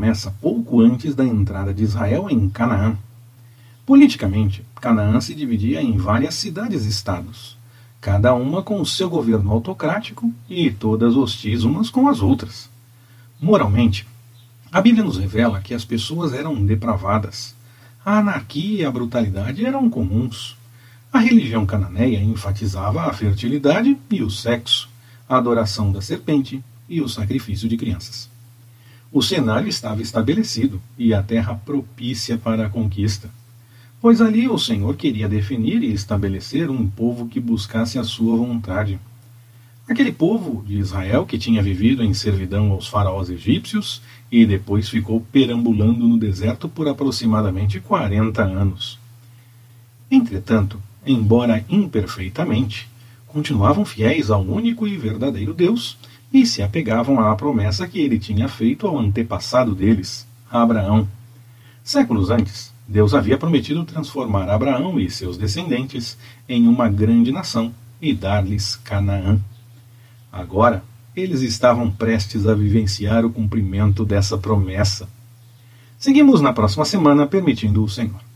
promessa pouco antes da entrada de Israel em Canaã. Politicamente, Canaã se dividia em várias cidades-estados, cada uma com o seu governo autocrático e todas hostis umas com as outras. Moralmente, a Bíblia nos revela que as pessoas eram depravadas. A anarquia e a brutalidade eram comuns. A religião cananeia enfatizava a fertilidade e o sexo, a adoração da serpente e o sacrifício de crianças. O cenário estava estabelecido e a terra propícia para a conquista pois ali o Senhor queria definir e estabelecer um povo que buscasse a sua vontade. Aquele povo de Israel que tinha vivido em servidão aos faraós egípcios e depois ficou perambulando no deserto por aproximadamente 40 anos. Entretanto, embora imperfeitamente, continuavam fiéis ao único e verdadeiro Deus e se apegavam à promessa que ele tinha feito ao antepassado deles, Abraão. Séculos antes, Deus havia prometido transformar Abraão e seus descendentes em uma grande nação e dar-lhes Canaã. Agora, eles estavam prestes a vivenciar o cumprimento dessa promessa. Seguimos na próxima semana, permitindo o Senhor.